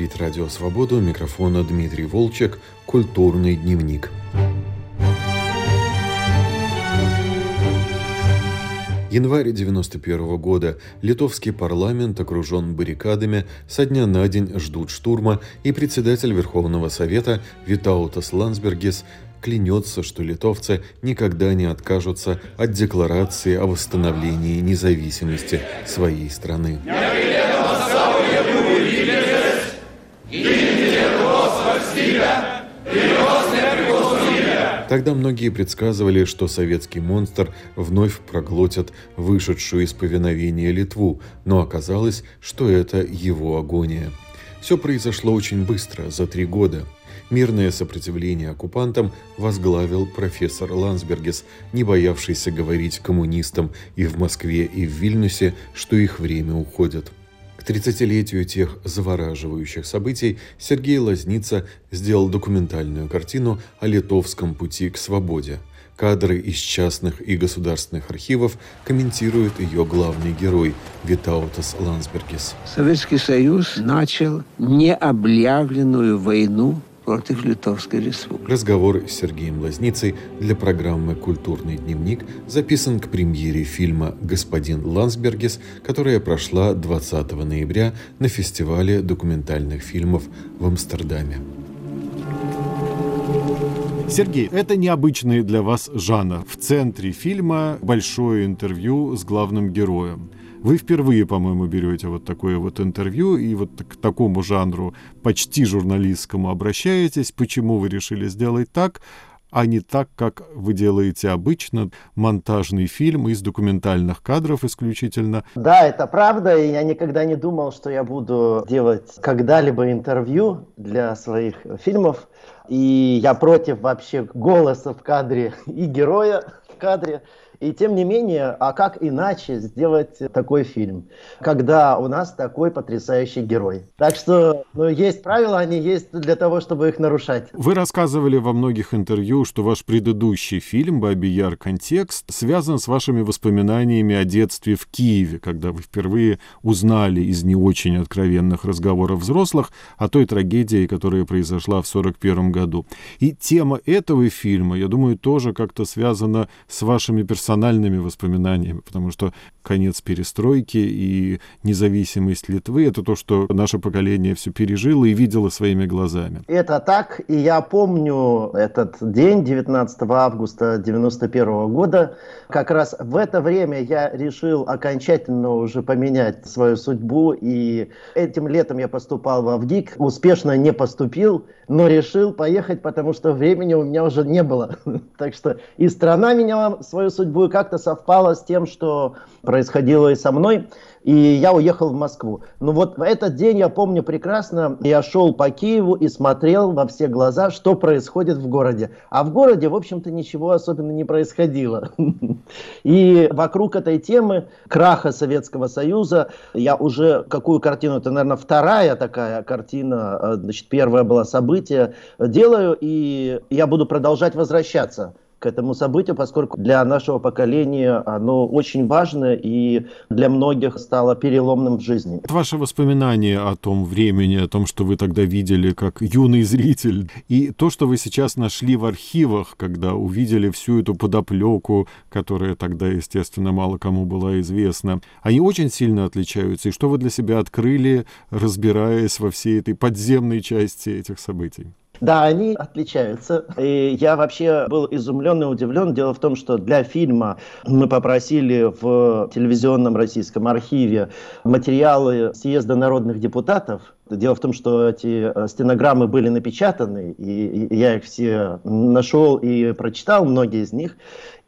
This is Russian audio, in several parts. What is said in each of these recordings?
Говорит Радио Свобода, микрофона Дмитрий Волчек, «Культурный дневник». Январь 91 года. Литовский парламент окружен баррикадами, со дня на день ждут штурма, и председатель Верховного Совета Витаутас Лансбергес клянется, что литовцы никогда не откажутся от декларации о восстановлении независимости своей страны. Тогда многие предсказывали, что советский монстр вновь проглотит вышедшую из повиновения Литву, но оказалось, что это его агония. Все произошло очень быстро, за три года. Мирное сопротивление оккупантам возглавил профессор Лансбергес, не боявшийся говорить коммунистам и в Москве, и в Вильнюсе, что их время уходит. К 30-летию тех завораживающих событий Сергей Лазница сделал документальную картину о литовском пути к свободе. Кадры из частных и государственных архивов комментирует ее главный герой Витаутас Лансбергис. Советский Союз начал необъявленную войну против Литовской Республики. Разговор с Сергеем Лазницей для программы «Культурный дневник» записан к премьере фильма «Господин Лансбергес», которая прошла 20 ноября на фестивале документальных фильмов в Амстердаме. Сергей, это необычный для вас жанр. В центре фильма большое интервью с главным героем. Вы впервые, по-моему, берете вот такое вот интервью и вот к такому жанру почти журналистскому обращаетесь. Почему вы решили сделать так? а не так, как вы делаете обычно, монтажный фильм из документальных кадров исключительно. Да, это правда, и я никогда не думал, что я буду делать когда-либо интервью для своих фильмов, и я против вообще голоса в кадре и героя в кадре. И тем не менее, а как иначе сделать такой фильм, когда у нас такой потрясающий герой? Так что ну, есть правила, они есть для того, чтобы их нарушать. Вы рассказывали во многих интервью, что ваш предыдущий фильм «Баби Яр. Контекст» связан с вашими воспоминаниями о детстве в Киеве, когда вы впервые узнали из не очень откровенных разговоров взрослых о той трагедии, которая произошла в 1941 году. И тема этого фильма, я думаю, тоже как-то связана с вашими персонажами персональными воспоминаниями, потому что конец перестройки и независимость Литвы — это то, что наше поколение все пережило и видело своими глазами. Это так, и я помню этот день, 19 августа 91 года. Как раз в это время я решил окончательно уже поменять свою судьбу, и этим летом я поступал в Авгик, успешно не поступил, но решил поехать, потому что времени у меня уже не было. Так что и страна меняла свою судьбу, и как-то совпало с тем, что происходило и со мной, и я уехал в Москву. Но вот в этот день я помню прекрасно, я шел по Киеву и смотрел во все глаза, что происходит в городе. А в городе, в общем-то, ничего особенно не происходило. И вокруг этой темы краха Советского Союза, я уже какую картину, это, наверное, вторая такая картина, э, значит, первая была событие, делаю, и я буду продолжать возвращаться к этому событию, поскольку для нашего поколения оно очень важно и для многих стало переломным в жизни. Ваши воспоминания о том времени, о том, что вы тогда видели как юный зритель, и то, что вы сейчас нашли в архивах, когда увидели всю эту подоплеку, которая тогда, естественно, мало кому была известна, они очень сильно отличаются. И что вы для себя открыли, разбираясь во всей этой подземной части этих событий? Да, они отличаются. И я вообще был изумлен и удивлен. Дело в том, что для фильма мы попросили в телевизионном российском архиве материалы съезда народных депутатов. Дело в том, что эти э, стенограммы были напечатаны, и я их все нашел и прочитал, многие из них.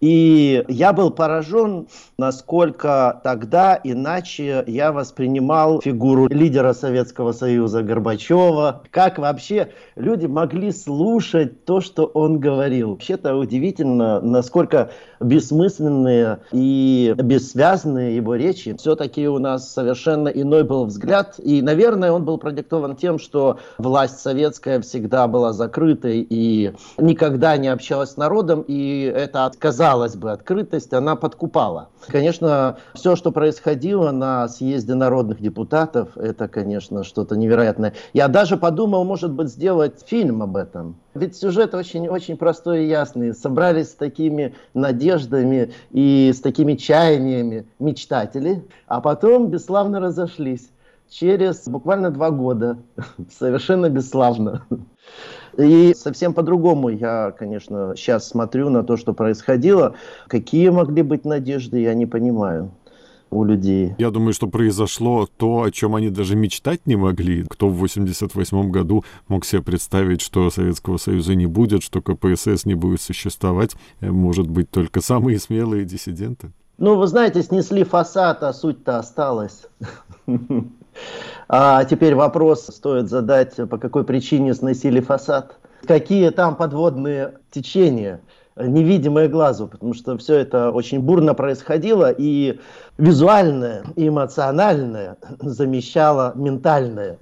И я был поражен, насколько тогда иначе я воспринимал фигуру лидера Советского Союза Горбачева, как вообще люди могли слушать то, что он говорил. Вообще-то удивительно, насколько бессмысленные и бессвязные его речи. Все-таки у нас совершенно иной был взгляд, и, наверное, он был продиктован тем, что власть советская всегда была закрытой и никогда не общалась с народом, и это, казалось бы, открытость, она подкупала. Конечно, все, что происходило на съезде народных депутатов, это, конечно, что-то невероятное. Я даже подумал, может быть, сделать фильм об этом. Ведь сюжет очень-очень простой и ясный. Собрались с такими надеждами и с такими чаяниями мечтатели, а потом бесславно разошлись. Через буквально два года. Совершенно бесславно. И совсем по-другому я, конечно, сейчас смотрю на то, что происходило. Какие могли быть надежды, я не понимаю у людей. Я думаю, что произошло то, о чем они даже мечтать не могли. Кто в 88 году мог себе представить, что Советского Союза не будет, что КПСС не будет существовать, э, может быть, только самые смелые диссиденты? Ну, вы знаете, снесли фасад, а суть-то осталась. А теперь вопрос стоит задать, по какой причине сносили фасад. Какие там подводные течения? Невидимое глазу, потому что все это очень бурно происходило, и визуальное, и эмоциональное замещало ментальное.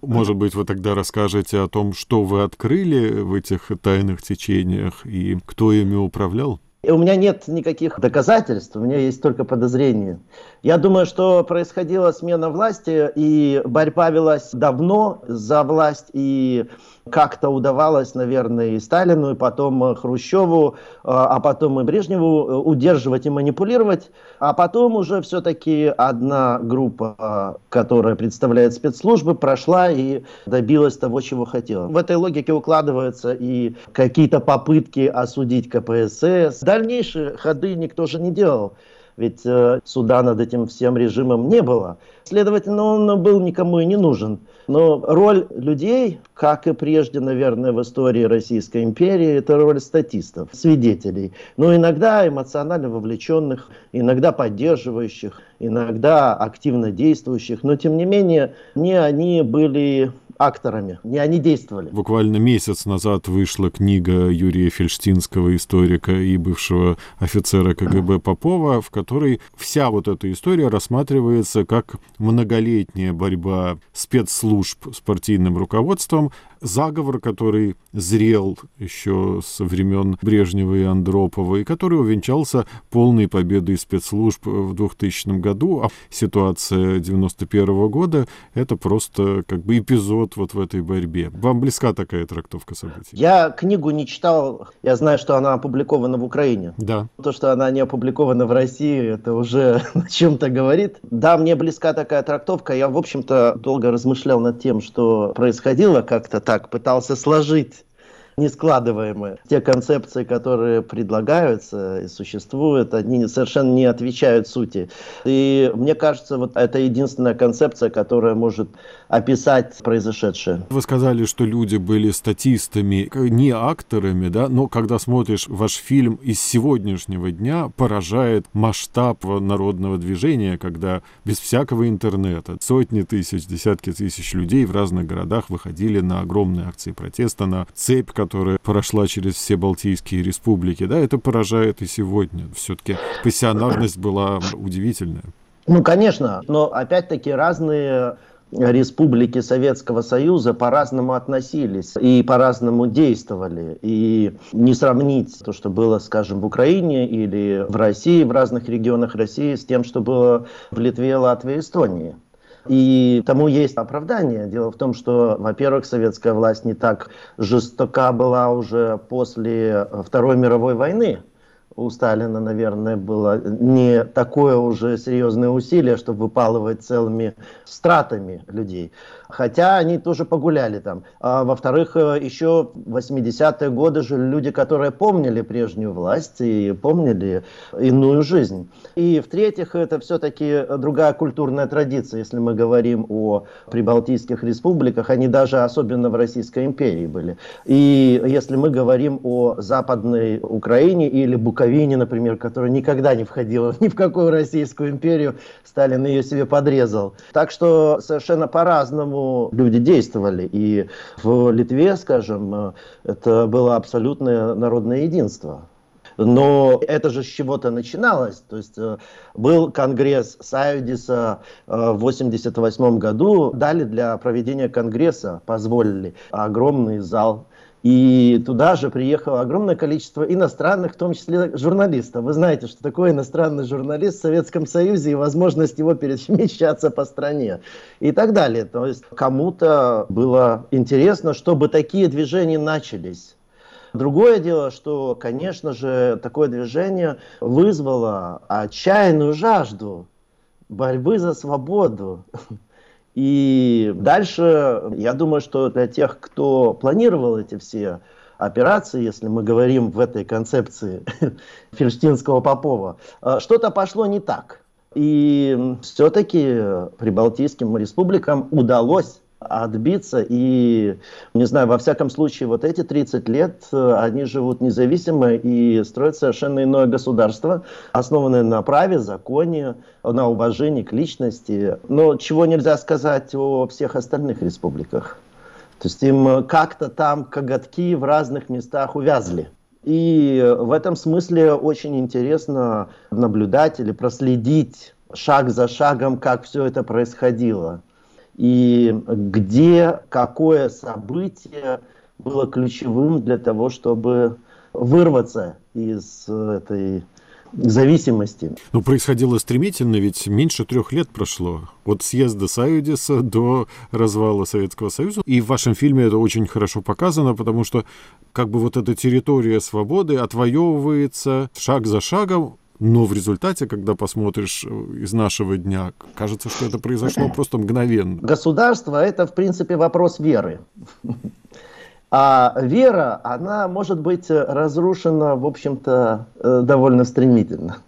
Может быть, вы тогда расскажете о том, что вы открыли в этих тайных течениях и кто ими управлял? У меня нет никаких доказательств, у меня есть только подозрения. Я думаю, что происходила смена власти, и борьба велась давно за власть, и как-то удавалось, наверное, и Сталину, и потом Хрущеву, э, а потом и Брежневу э, удерживать и манипулировать. А потом уже все-таки одна группа, которая представляет спецслужбы, прошла и добилась того, чего хотела. В этой логике укладываются и какие-то попытки осудить КПСС. Дальнейшие ходы никто же не делал ведь э, суда над этим всем режимом не было. Следовательно, он был никому и не нужен. Но роль людей, как и прежде, наверное, в истории Российской империи, это роль статистов, свидетелей. Но иногда эмоционально вовлеченных, иногда поддерживающих, иногда активно действующих. Но, тем не менее, не они были акторами, не они действовали. Буквально месяц назад вышла книга Юрия Фельштинского, историка и бывшего офицера КГБ Попова, в которой вся вот эта история рассматривается как многолетняя борьба спецслужб с партийным руководством заговор, который зрел еще со времен Брежнева и Андропова, и который увенчался полной победой спецслужб в 2000 году. А ситуация 91 года — это просто как бы эпизод вот в этой борьбе. Вам близка такая трактовка событий? Я книгу не читал. Я знаю, что она опубликована в Украине. Да. То, что она не опубликована в России, это уже о чем-то говорит. Да, мне близка такая трактовка. Я, в общем-то, долго размышлял над тем, что происходило как-то так пытался сложить нескладываемые. Те концепции, которые предлагаются и существуют, они совершенно не отвечают сути. И мне кажется, вот это единственная концепция, которая может описать произошедшее. Вы сказали, что люди были статистами, не акторами, да, но когда смотришь ваш фильм из сегодняшнего дня, поражает масштаб народного движения, когда без всякого интернета сотни тысяч, десятки тысяч людей в разных городах выходили на огромные акции протеста, на цепь, которая прошла через все Балтийские республики, да, это поражает и сегодня. Все-таки пассионарность была удивительная. Ну, конечно, но опять-таки разные республики Советского Союза по-разному относились и по-разному действовали. И не сравнить то, что было, скажем, в Украине или в России, в разных регионах России, с тем, что было в Литве, Латвии, Эстонии. И тому есть оправдание. Дело в том, что, во-первых, советская власть не так жестока была уже после Второй мировой войны. У Сталина, наверное, было не такое уже серьезное усилие, чтобы выпалывать целыми стратами людей хотя они тоже погуляли там. А, во-вторых, э, еще 80-е годы жили люди, которые помнили прежнюю власть и помнили иную жизнь. И в-третьих, это все-таки другая культурная традиция, если мы говорим о прибалтийских республиках, они даже особенно в Российской империи были. И если мы говорим о Западной Украине или Буковине, например, которая никогда не входила ни в какую Российскую империю, Сталин ее себе подрезал. Так что совершенно по-разному люди действовали. И в Литве, скажем, это было абсолютное народное единство. Но это же с чего-то начиналось. То есть э, был конгресс Сайодиса э, в 1988 году, дали для проведения конгресса, позволили огромный зал и туда же приехало огромное количество иностранных, в том числе журналистов. Вы знаете, что такое иностранный журналист в Советском Союзе и возможность его перемещаться по стране и так далее. То есть кому-то было интересно, чтобы такие движения начались. Другое дело, что, конечно же, такое движение вызвало отчаянную жажду борьбы за свободу. И дальше, я думаю, что для тех, кто планировал эти все операции, если мы говорим в этой концепции Фельштинского Попова, э, что-то пошло не так. И все-таки прибалтийским республикам удалось отбиться. И, не знаю, во всяком случае, вот эти 30 лет, э, они живут независимо и строят совершенно иное государство, основанное на праве, законе, на уважении к личности. Но чего нельзя сказать о всех остальных республиках. То есть им как-то там коготки в разных местах увязли. И в этом смысле очень интересно наблюдать или проследить шаг за шагом, как все это происходило и где какое событие было ключевым для того, чтобы вырваться из этой зависимости. Ну, происходило стремительно, ведь меньше трех лет прошло. От съезда Союзиса до развала Советского Союза. И в вашем фильме это очень хорошо показано, потому что как бы вот эта территория свободы отвоевывается шаг за шагом, но в результате, когда посмотришь э, из нашего дня, кажется, что это произошло просто мгновенно. Государство – это, в принципе, вопрос веры. А вера, она может быть разрушена, в общем-то, э, довольно стремительно.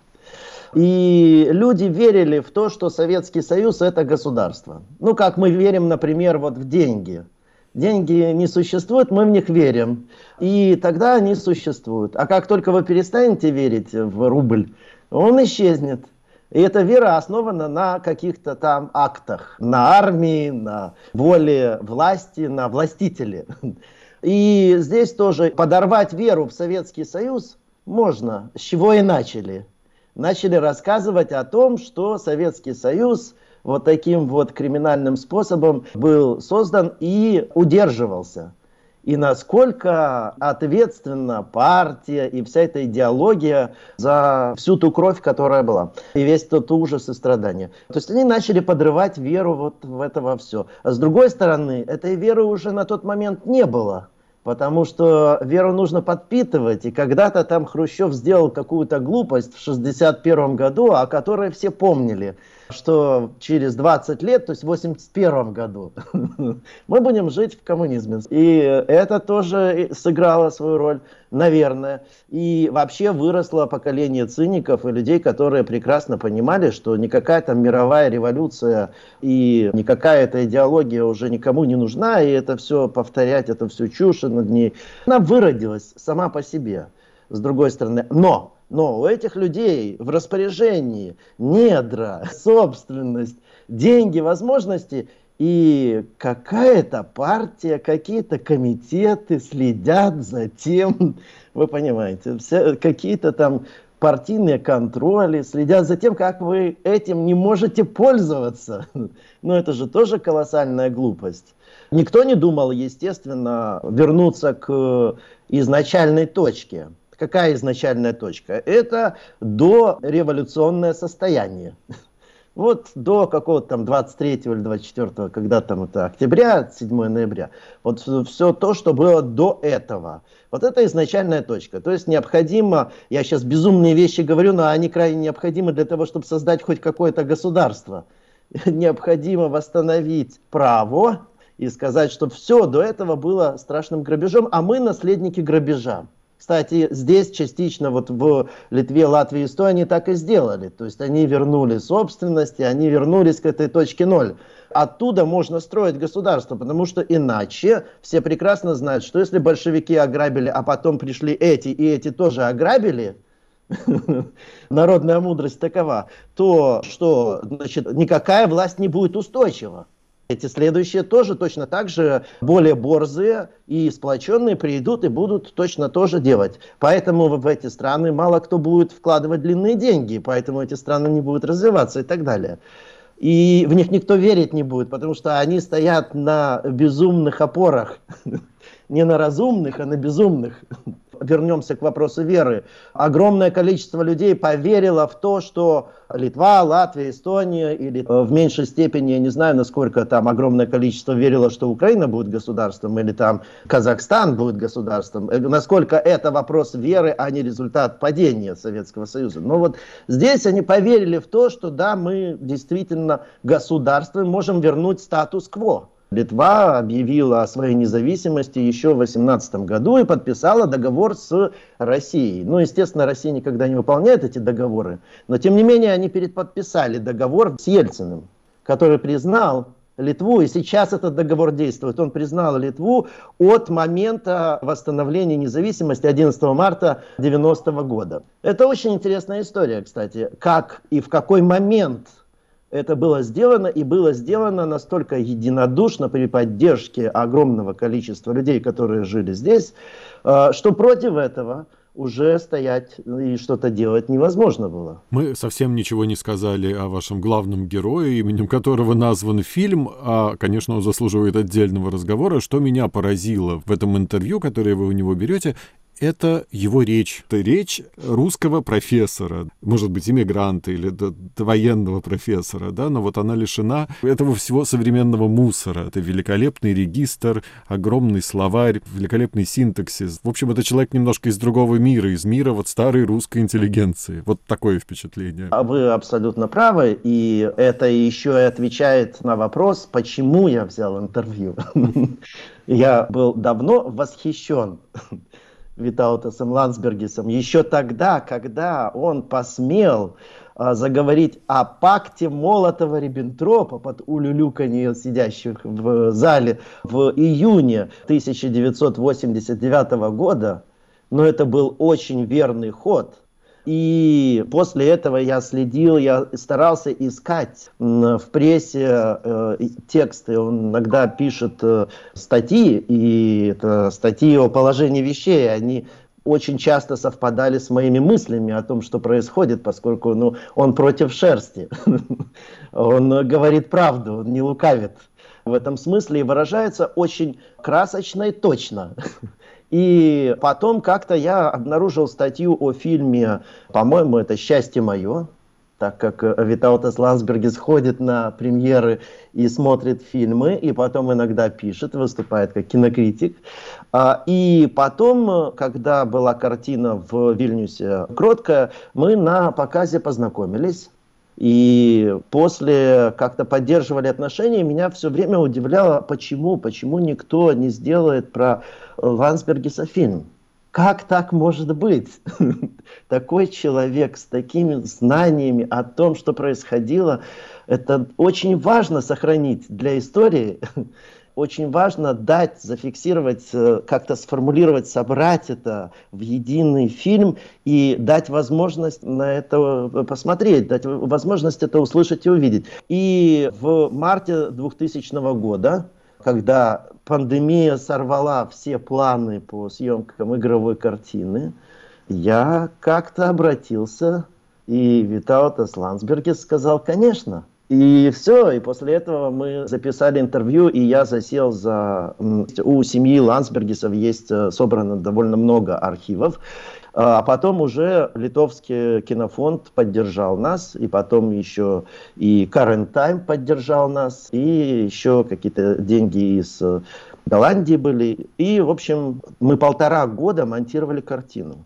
И люди верили в то, что Советский Союз – это государство. Ну, как мы верим, например, вот в деньги. Деньги не существуют, мы в них верим. И тогда они существуют. А как только вы перестанете верить в рубль, он исчезнет. И эта вера основана на каких-то там актах, на армии, на воле власти, на властителе. И здесь тоже подорвать веру в Советский Союз можно. С чего и начали. Начали рассказывать о том, что Советский Союз вот таким вот криминальным способом был создан и удерживался и насколько ответственна партия и вся эта идеология за всю ту кровь, которая была, и весь тот ужас и страдания. То есть они начали подрывать веру вот в это во все. А с другой стороны, этой веры уже на тот момент не было. Потому что веру нужно подпитывать. И когда-то там Хрущев сделал какую-то глупость в 1961 году, о которой все помнили что через 20 лет, то есть в 81 году, мы будем жить в коммунизме. И это тоже сыграло свою роль, наверное. И вообще выросло поколение циников и людей, которые прекрасно понимали, что никакая там мировая революция и никакая эта идеология уже никому не нужна, и это все повторять, это все чушь над ней. Она выродилась сама по себе, с другой стороны. Но но у этих людей в распоряжении недра, собственность, деньги, возможности, и какая-то партия, какие-то комитеты следят за тем, вы понимаете, какие-то там партийные контроли, следят за тем, как вы этим не можете пользоваться. Но это же тоже колоссальная глупость. Никто не думал, естественно, вернуться к изначальной точке. Какая изначальная точка? Это до революционное состояние. Вот до какого-то там 23 или 24, когда там это октября, 7 ноября, вот все то, что было до этого. Вот это изначальная точка. То есть необходимо, я сейчас безумные вещи говорю, но они крайне необходимы для того, чтобы создать хоть какое-то государство. Необходимо восстановить право и сказать, что все до этого было страшным грабежом, а мы наследники грабежа. Кстати, здесь частично вот в Литве, Латвии, Эстонии так и сделали. То есть они вернули собственность, и они вернулись к этой точке ноль. Оттуда можно строить государство, потому что иначе все прекрасно знают, что если большевики ограбили, а потом пришли эти, и эти тоже ограбили, народная мудрость такова, то что значит, никакая власть не будет устойчива. Эти следующие тоже точно так же более борзые и сплоченные придут и будут точно тоже делать. Поэтому в эти страны мало кто будет вкладывать длинные деньги, поэтому эти страны не будут развиваться и так далее. И в них никто верить не будет, потому что они стоят на безумных опорах. Не на разумных, а на безумных вернемся к вопросу веры, огромное количество людей поверило в то, что Литва, Латвия, Эстония или э, в меньшей степени, я не знаю, насколько там огромное количество верило, что Украина будет государством или там Казахстан будет государством, э, насколько это вопрос веры, а не результат падения Советского Союза. Но вот здесь они поверили в то, что да, мы действительно государство, можем вернуть статус-кво. Литва объявила о своей независимости еще в 18 году и подписала договор с Россией. Ну, естественно, Россия никогда не выполняет эти договоры, но тем не менее они переподписали договор с Ельциным, который признал Литву, и сейчас этот договор действует. Он признал Литву от момента восстановления независимости 11 марта 90 года. Это очень интересная история, кстати, как и в какой момент это было сделано, и было сделано настолько единодушно при поддержке огромного количества людей, которые жили здесь, э, что против этого уже стоять и что-то делать невозможно было. Мы совсем ничего не сказали о вашем главном герое, именем которого назван фильм, а, конечно, он заслуживает отдельного разговора. Что меня поразило в этом интервью, которое вы у него берете, это его речь. Это речь русского профессора, может быть, иммигранта или военного профессора, да, но вот она лишена этого всего современного мусора. Это великолепный регистр, огромный словарь, великолепный синтаксис. В общем, это человек немножко из другого мира, из мира вот старой русской интеллигенции. Вот такое впечатление. А вы абсолютно правы, и это еще и отвечает на вопрос, почему я взял интервью. Я был давно восхищен Витаутасом Лансбергисом еще тогда, когда он посмел а, заговорить о пакте Молотова-Риббентропа под улюлюканье сидящих в зале в июне 1989 года, но это был очень верный ход – и после этого я следил, я старался искать в прессе э, тексты. Он иногда пишет э, статьи, и это статьи о положении вещей. Они очень часто совпадали с моими мыслями о том, что происходит, поскольку ну, он против шерсти. Он говорит правду, он не лукавит в этом смысле и выражается очень красочно и точно. И потом как-то я обнаружил статью о фильме, по-моему, это «Счастье мое», так как Витаутас Лансбергис ходит на премьеры и смотрит фильмы, и потом иногда пишет, выступает как кинокритик. А, и потом, когда была картина в Вильнюсе «Кроткая», мы на показе познакомились. И после как-то поддерживали отношения, меня все время удивляло, почему, почему никто не сделает про Лансбергиса фильм. Как так может быть? Такой человек с такими знаниями о том, что происходило, это очень важно сохранить для истории очень важно дать, зафиксировать, э, как-то сформулировать, собрать это в единый фильм и дать возможность на это э, посмотреть, дать возможность это услышать и увидеть. И в марте 2000 года, когда пандемия сорвала все планы по съемкам игровой картины, я как-то обратился, и Витаутас Ландсбергес сказал, конечно, и все, и после этого мы записали интервью, и я засел за... У семьи Лансбергисов есть э, собрано довольно много архивов, а потом уже литовский кинофонд поддержал нас, и потом еще и Current Time поддержал нас, и еще какие-то деньги из э, Голландии были. И, в общем, мы полтора года монтировали картину.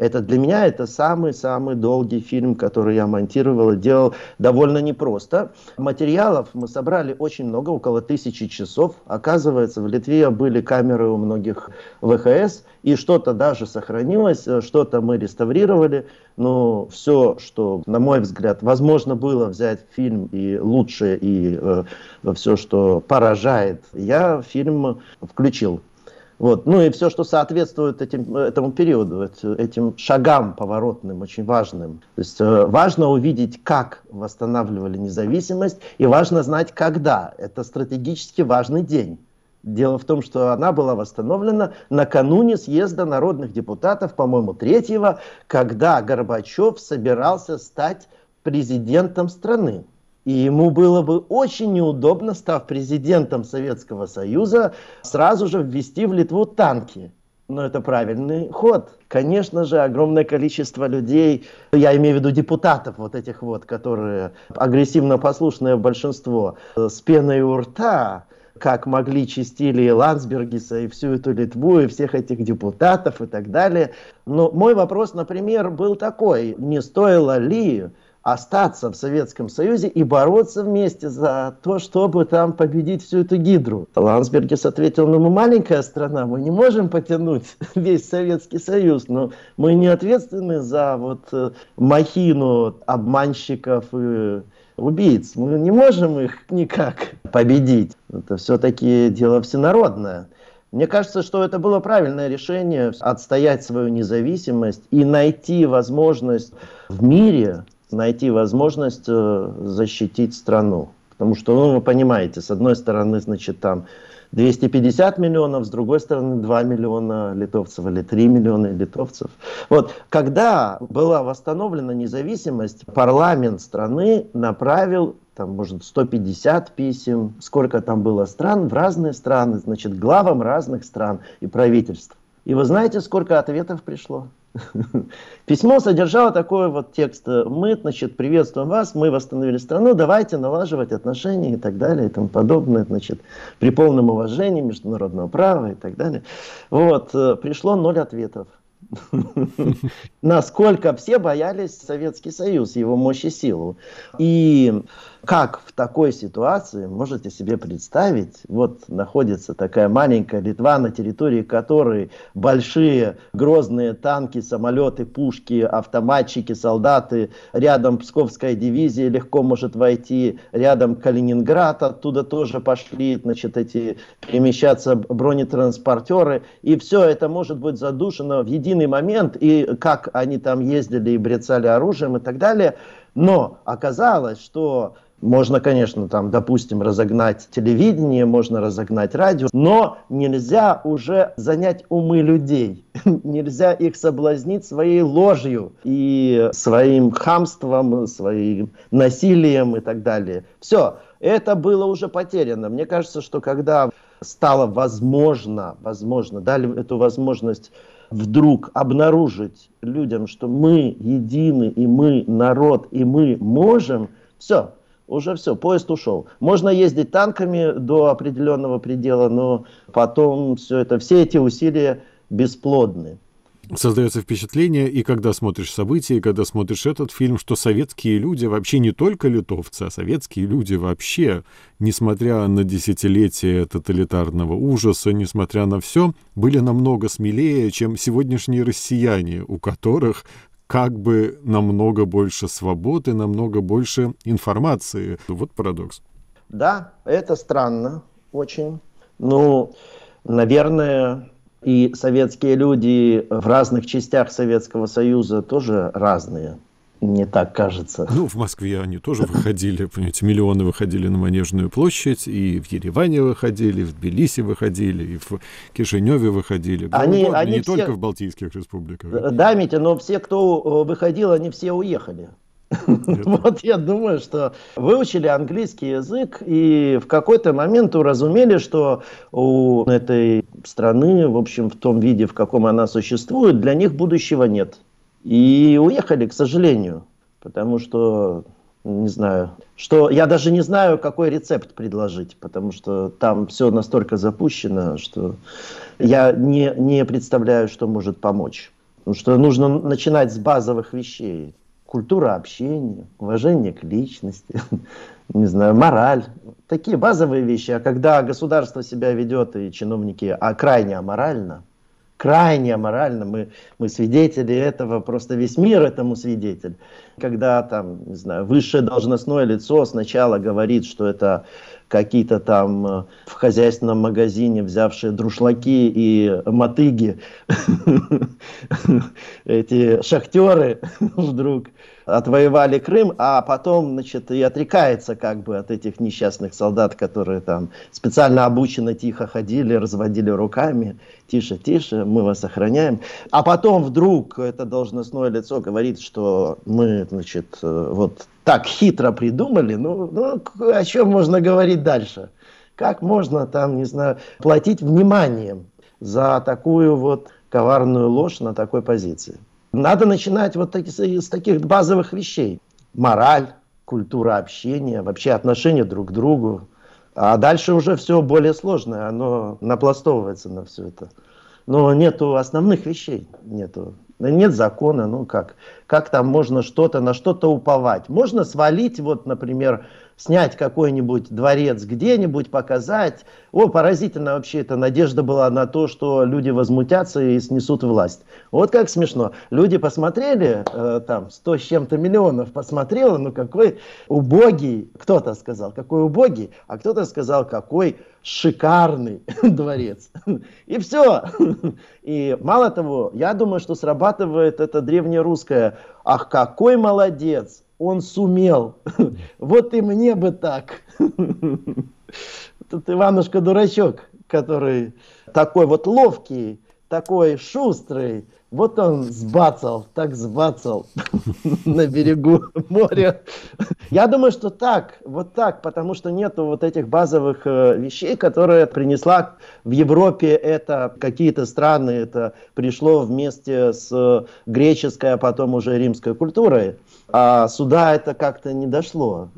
Это для меня это самый-самый долгий фильм, который я монтировал и делал довольно непросто. Материалов мы собрали очень много, около тысячи часов. Оказывается, в Литве были камеры у многих ВХС, и что-то даже сохранилось, что-то мы реставрировали. Но все, что, на мой взгляд, возможно было взять фильм и лучшее, и э, все, что поражает, я фильм включил. Вот. Ну и все, что соответствует этим, этому периоду, этим шагам поворотным, очень важным. То есть э, важно увидеть, как восстанавливали независимость, и важно знать, когда. Это стратегически важный день. Дело в том, что она была восстановлена накануне съезда народных депутатов, по-моему, третьего, когда Горбачев собирался стать президентом страны. И ему было бы очень неудобно, став президентом Советского Союза, сразу же ввести в Литву танки. Но это правильный ход. Конечно же, огромное количество людей, я имею в виду депутатов вот этих вот, которые агрессивно послушное большинство, с пеной у рта, как могли чистили и Ландсбергиса, и всю эту Литву, и всех этих депутатов и так далее. Но мой вопрос, например, был такой, не стоило ли остаться в Советском Союзе и бороться вместе за то, чтобы там победить всю эту гидру. Ландсбергес ответил, ну мы маленькая страна, мы не можем потянуть весь Советский Союз, но мы не ответственны за вот э, махину обманщиков и убийц. Мы не можем их никак победить. Это все-таки дело всенародное. Мне кажется, что это было правильное решение отстоять свою независимость и найти возможность в мире, найти возможность э, защитить страну. Потому что, ну, вы понимаете, с одной стороны, значит, там 250 миллионов, с другой стороны 2 миллиона литовцев или 3 миллиона литовцев. Вот, когда была восстановлена независимость, парламент страны направил там, может, 150 писем, сколько там было стран, в разные страны, значит, главам разных стран и правительств. И вы знаете, сколько ответов пришло? Письмо содержало такой вот текст. Мы, значит, приветствуем вас, мы восстановили страну, давайте налаживать отношения и так далее и тому подобное, значит, при полном уважении международного права и так далее. Вот, э, пришло ноль ответов. Насколько все боялись Советский Союз, его мощь и силу. И как в такой ситуации, можете себе представить, вот находится такая маленькая Литва, на территории которой большие грозные танки, самолеты, пушки, автоматчики, солдаты, рядом Псковская дивизия легко может войти, рядом Калининград, оттуда тоже пошли, значит, эти перемещаться бронетранспортеры, и все это может быть задушено в единый момент, и как они там ездили и брецали оружием и так далее, но оказалось, что можно, конечно, там, допустим, разогнать телевидение, можно разогнать радио, но нельзя уже занять умы людей. нельзя их соблазнить своей ложью и своим хамством, своим насилием и так далее. Все, это было уже потеряно. Мне кажется, что когда стало возможно, возможно, дали эту возможность вдруг обнаружить людям, что мы едины, и мы народ, и мы можем, все, уже все, поезд ушел. Можно ездить танками до определенного предела, но потом все это, все эти усилия бесплодны. Создается впечатление, и когда смотришь события, и когда смотришь этот фильм, что советские люди вообще не только литовцы, а советские люди вообще, несмотря на десятилетия тоталитарного ужаса, несмотря на все, были намного смелее, чем сегодняшние россияне, у которых как бы намного больше свободы, намного больше информации. Вот парадокс. Да, это странно очень. Ну, наверное, и советские люди в разных частях Советского Союза тоже разные. Мне так кажется. Ну, в Москве они тоже выходили, понимаете, миллионы выходили на Манежную площадь, и в Ереване выходили, и в Тбилиси выходили, и в Кишиневе выходили. Они, угодно, они не все... только в Балтийских республиках. Да, Митя, но все, кто выходил, они все уехали. Вот я думаю, что выучили английский язык и в какой-то момент уразумели, что у этой страны, в общем, в том виде, в каком она существует, для них будущего нет. И уехали, к сожалению, потому что, не знаю, что я даже не знаю, какой рецепт предложить, потому что там все настолько запущено, что я не, не представляю, что может помочь. Потому что нужно начинать с базовых вещей. Культура общения, уважение к личности, не знаю, мораль. Такие базовые вещи. А когда государство себя ведет и чиновники а крайне аморально – крайне аморально. Мы, мы свидетели этого, просто весь мир этому свидетель. Когда там, не знаю, высшее должностное лицо сначала говорит, что это какие-то там э, в хозяйственном магазине взявшие друшлаки и мотыги, эти шахтеры вдруг отвоевали Крым, а потом, значит, и отрекается как бы от этих несчастных солдат, которые там специально обученно тихо ходили, разводили руками, тише, тише, мы вас охраняем. А потом вдруг это должностное лицо говорит, что мы, значит, э, вот так хитро придумали, ну, ну о чем можно говорить дальше? Как можно там, не знаю, платить вниманием за такую вот коварную ложь на такой позиции? Надо начинать вот таки, с таких базовых вещей. Мораль, культура общения, вообще отношения друг к другу. А дальше уже все более сложное, оно напластовывается на все это. Но нету основных вещей, нету. Нет закона, ну как? Как там можно что-то на что-то уповать? Можно свалить, вот, например, снять какой-нибудь дворец где-нибудь, показать. О, поразительно вообще, это надежда была на то, что люди возмутятся и снесут власть. Вот как смешно. Люди посмотрели, э, там, сто с чем-то миллионов посмотрело, ну какой убогий, кто-то сказал, какой убогий, а кто-то сказал, какой шикарный дворец. И все. И мало того, я думаю, что срабатывает это древнерусское «Ах, какой молодец! Он сумел! Вот и мне бы так!» Тут Иванушка дурачок, который такой вот ловкий, такой шустрый, вот он сбацал, так сбацал на берегу моря. Я думаю, что так, вот так, потому что нету вот этих базовых э, вещей, которые принесла в Европе это какие-то страны, это пришло вместе с греческой, а потом уже римской культурой. А сюда это как-то не дошло.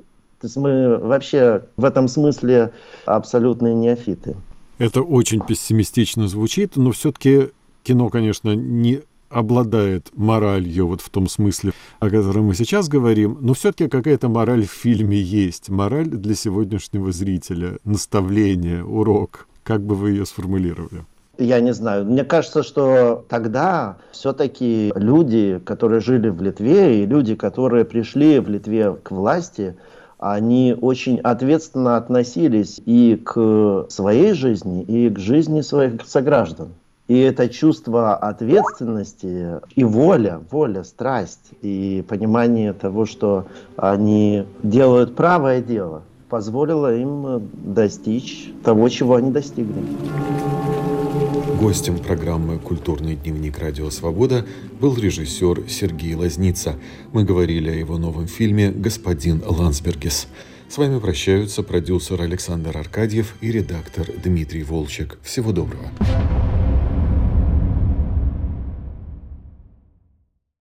То есть мы вообще в этом смысле абсолютные неофиты. Это очень пессимистично звучит, но все-таки кино, конечно, не обладает моралью вот в том смысле, о котором мы сейчас говорим, но все-таки какая-то мораль в фильме есть. Мораль для сегодняшнего зрителя, наставление, урок. Как бы вы ее сформулировали? Я не знаю. Мне кажется, что тогда все-таки люди, которые жили в Литве, и люди, которые пришли в Литве к власти, они очень ответственно относились и к своей жизни, и к жизни своих сограждан. И это чувство ответственности и воля, воля, страсть и понимание того, что они делают правое дело, позволило им достичь того, чего они достигли. Гостем программы «Культурный дневник Радио Свобода» был режиссер Сергей Лазница. Мы говорили о его новом фильме «Господин Лансбергес». С вами прощаются продюсер Александр Аркадьев и редактор Дмитрий Волчек. Всего доброго.